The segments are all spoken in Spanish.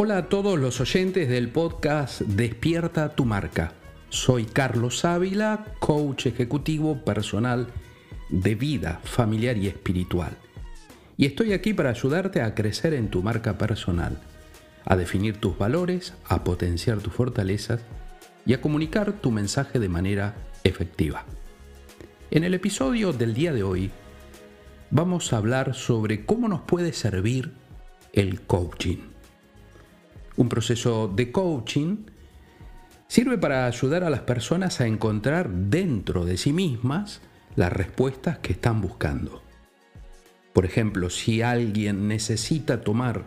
Hola a todos los oyentes del podcast Despierta tu marca. Soy Carlos Ávila, coach ejecutivo personal de vida familiar y espiritual. Y estoy aquí para ayudarte a crecer en tu marca personal, a definir tus valores, a potenciar tus fortalezas y a comunicar tu mensaje de manera efectiva. En el episodio del día de hoy vamos a hablar sobre cómo nos puede servir el coaching. Un proceso de coaching sirve para ayudar a las personas a encontrar dentro de sí mismas las respuestas que están buscando. Por ejemplo, si alguien necesita tomar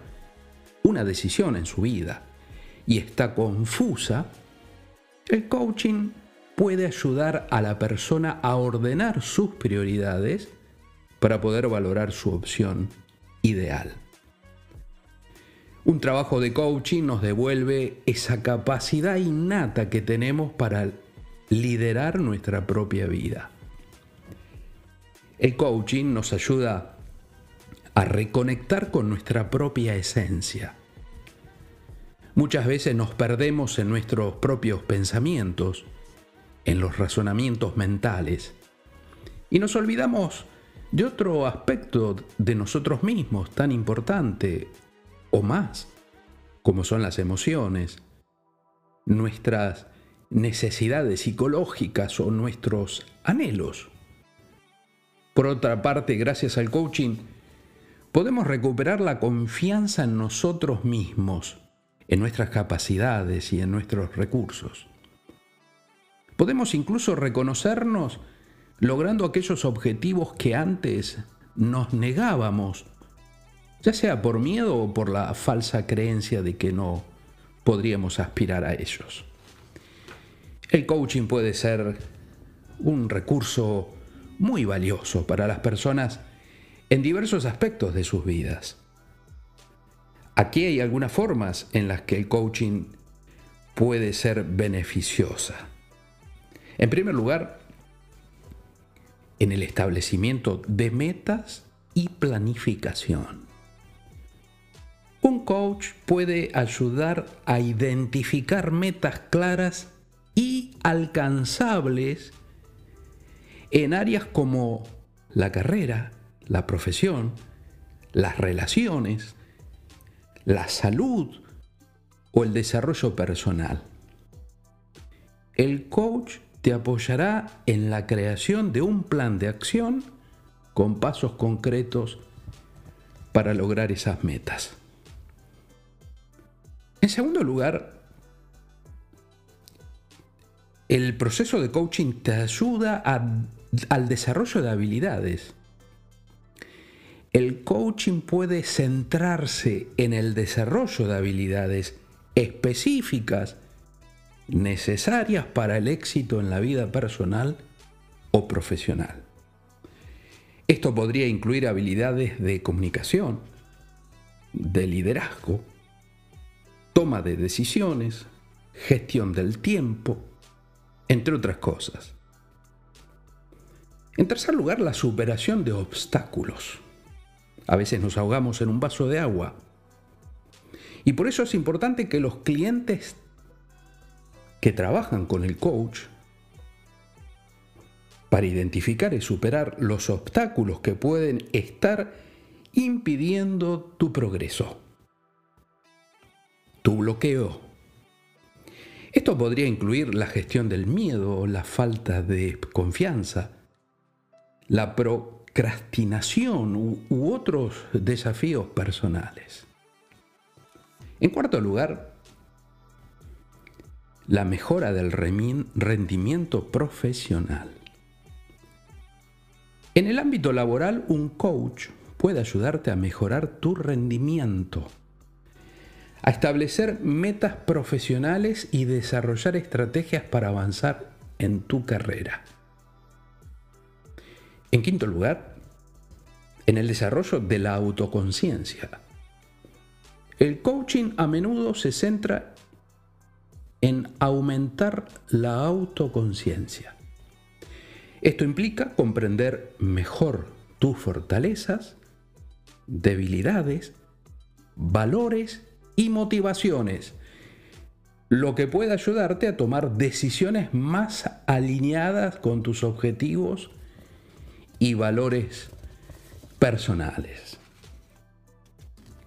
una decisión en su vida y está confusa, el coaching puede ayudar a la persona a ordenar sus prioridades para poder valorar su opción ideal. Un trabajo de coaching nos devuelve esa capacidad innata que tenemos para liderar nuestra propia vida. El coaching nos ayuda a reconectar con nuestra propia esencia. Muchas veces nos perdemos en nuestros propios pensamientos, en los razonamientos mentales, y nos olvidamos de otro aspecto de nosotros mismos tan importante o más, como son las emociones, nuestras necesidades psicológicas o nuestros anhelos. Por otra parte, gracias al coaching, podemos recuperar la confianza en nosotros mismos, en nuestras capacidades y en nuestros recursos. Podemos incluso reconocernos logrando aquellos objetivos que antes nos negábamos ya sea por miedo o por la falsa creencia de que no podríamos aspirar a ellos. El coaching puede ser un recurso muy valioso para las personas en diversos aspectos de sus vidas. Aquí hay algunas formas en las que el coaching puede ser beneficiosa. En primer lugar, en el establecimiento de metas y planificación. Un coach puede ayudar a identificar metas claras y alcanzables en áreas como la carrera, la profesión, las relaciones, la salud o el desarrollo personal. El coach te apoyará en la creación de un plan de acción con pasos concretos para lograr esas metas. En segundo lugar, el proceso de coaching te ayuda al desarrollo de habilidades. El coaching puede centrarse en el desarrollo de habilidades específicas necesarias para el éxito en la vida personal o profesional. Esto podría incluir habilidades de comunicación, de liderazgo, toma de decisiones, gestión del tiempo, entre otras cosas. En tercer lugar, la superación de obstáculos. A veces nos ahogamos en un vaso de agua. Y por eso es importante que los clientes que trabajan con el coach para identificar y superar los obstáculos que pueden estar impidiendo tu progreso tu bloqueo. Esto podría incluir la gestión del miedo, la falta de confianza, la procrastinación u, otros desafíos personales. En cuarto lugar, la mejora del rendimiento profesional. En el ámbito laboral, un coach puede ayudarte a mejorar tu rendimiento a establecer metas profesionales y desarrollar estrategias para avanzar en tu carrera. En quinto lugar, en el desarrollo de la autoconciencia. El coaching a menudo se centra en aumentar la autoconciencia. Esto implica comprender mejor tus fortalezas, debilidades, valores y motivaciones, lo que puede ayudarte a tomar decisiones más alineadas con tus objetivos y valores personales.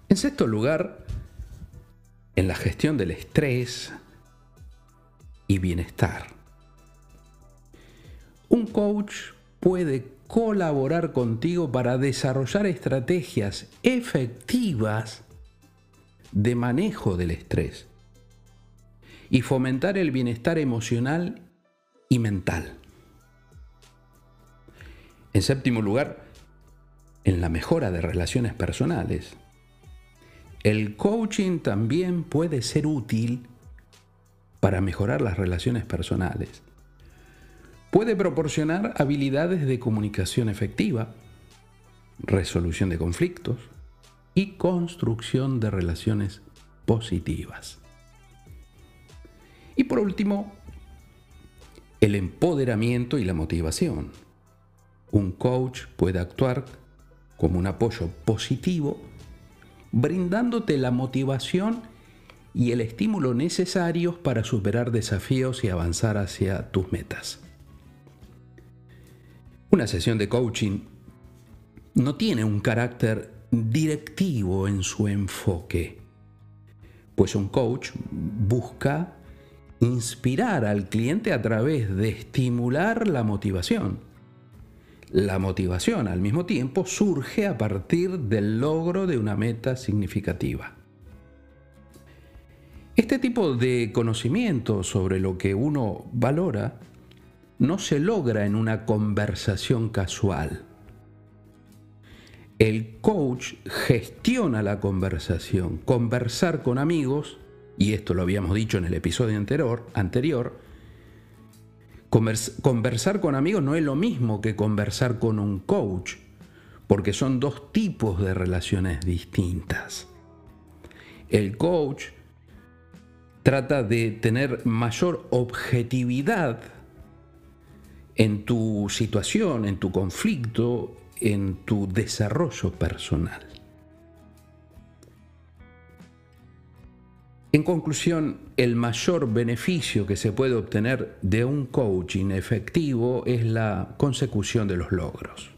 En sexto lugar, en la gestión del estrés y bienestar. Un coach puede colaborar contigo para desarrollar estrategias efectivas de manejo del estrés y fomentar el bienestar emocional y mental. En séptimo lugar, en la mejora de relaciones personales. El coaching también puede ser útil para mejorar las relaciones personales. Puede proporcionar habilidades de comunicación efectiva, resolución de conflictos y construcción de relaciones positivas. Y por último, el empoderamiento y la motivación. Un coach puede actuar como un apoyo positivo, brindándote la motivación y el estímulo necesarios para superar desafíos y avanzar hacia tus metas. Una sesión de coaching no tiene un carácter directivo en su enfoque, pues un coach busca inspirar al cliente a través de estimular la motivación. La motivación al mismo tiempo surge a partir del logro de una meta significativa. Este tipo de conocimiento sobre lo que uno valora no se logra en una conversación casual. El coach gestiona la conversación. Conversar con amigos y esto lo habíamos dicho en el episodio anterior, conversar con amigos no es lo mismo que conversar con un coach, porque son dos tipos de relaciones distintas. El coach trata de tener mayor objetividad en tu situación, en tu conflicto, en tu desarrollo personal. En conclusión, el mayor beneficio que se puede obtener de un coaching efectivo es la consecución de los logros.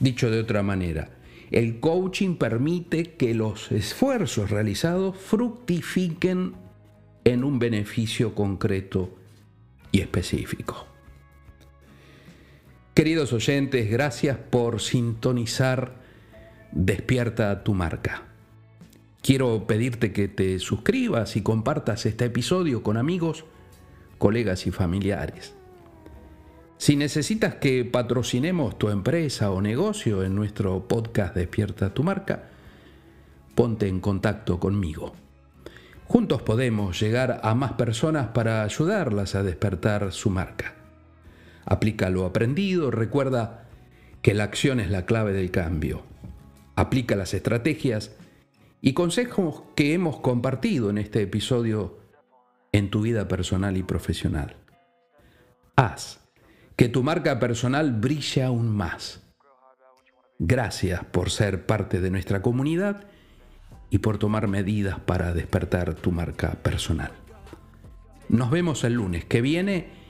Dicho de otra manera, el coaching permite que los esfuerzos realizados fructifiquen en un beneficio concreto y específico. Queridos oyentes, gracias por sintonizar Despierta tu marca. Quiero pedirte que te suscribas y compartas este episodio con amigos, colegas y familiares. Si necesitas que patrocinemos tu empresa o negocio en nuestro podcast Despierta tu marca, ponte en contacto conmigo. Juntos podemos llegar a más personas para ayudarlas a despertar su marca. Aplica lo aprendido, recuerda que la acción es la clave del cambio. Aplica las estrategias y consejos que hemos compartido en este episodio en tu vida personal y profesional. Haz que tu marca personal brille aún más. Gracias por ser parte de nuestra comunidad y por tomar medidas para despertar tu marca personal. Nos vemos el lunes que viene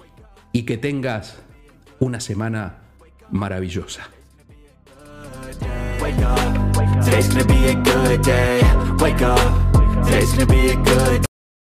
y que tengas una semana maravillosa.